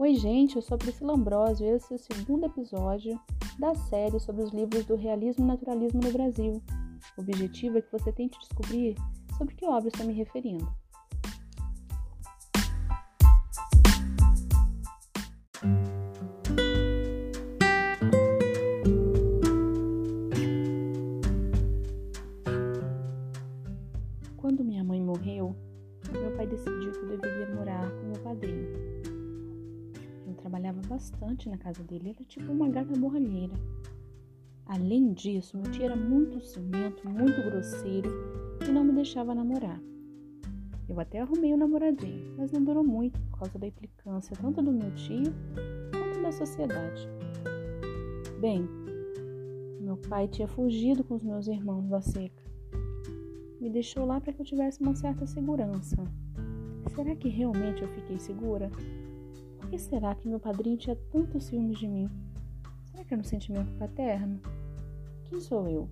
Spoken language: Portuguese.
Oi, gente, eu sou a Priscila Ambrosio e esse é o segundo episódio da série sobre os livros do realismo e naturalismo no Brasil. O objetivo é que você tente descobrir sobre que obra estou me referindo. Quando minha mãe morreu, meu pai decidiu que eu deveria morar com meu padrinho. Trabalhava bastante na casa dele, era tipo uma gata borralheira. Além disso, meu tio era muito ciumento, muito grosseiro e não me deixava namorar. Eu até arrumei um namoradinho, mas não durou muito por causa da implicância tanto do meu tio quanto da sociedade. Bem, meu pai tinha fugido com os meus irmãos da seca. Me deixou lá para que eu tivesse uma certa segurança. Será que realmente eu fiquei segura? Por que será que meu padrinho tinha tantos ciúmes de mim? Será que era um sentimento paterno? Quem sou eu?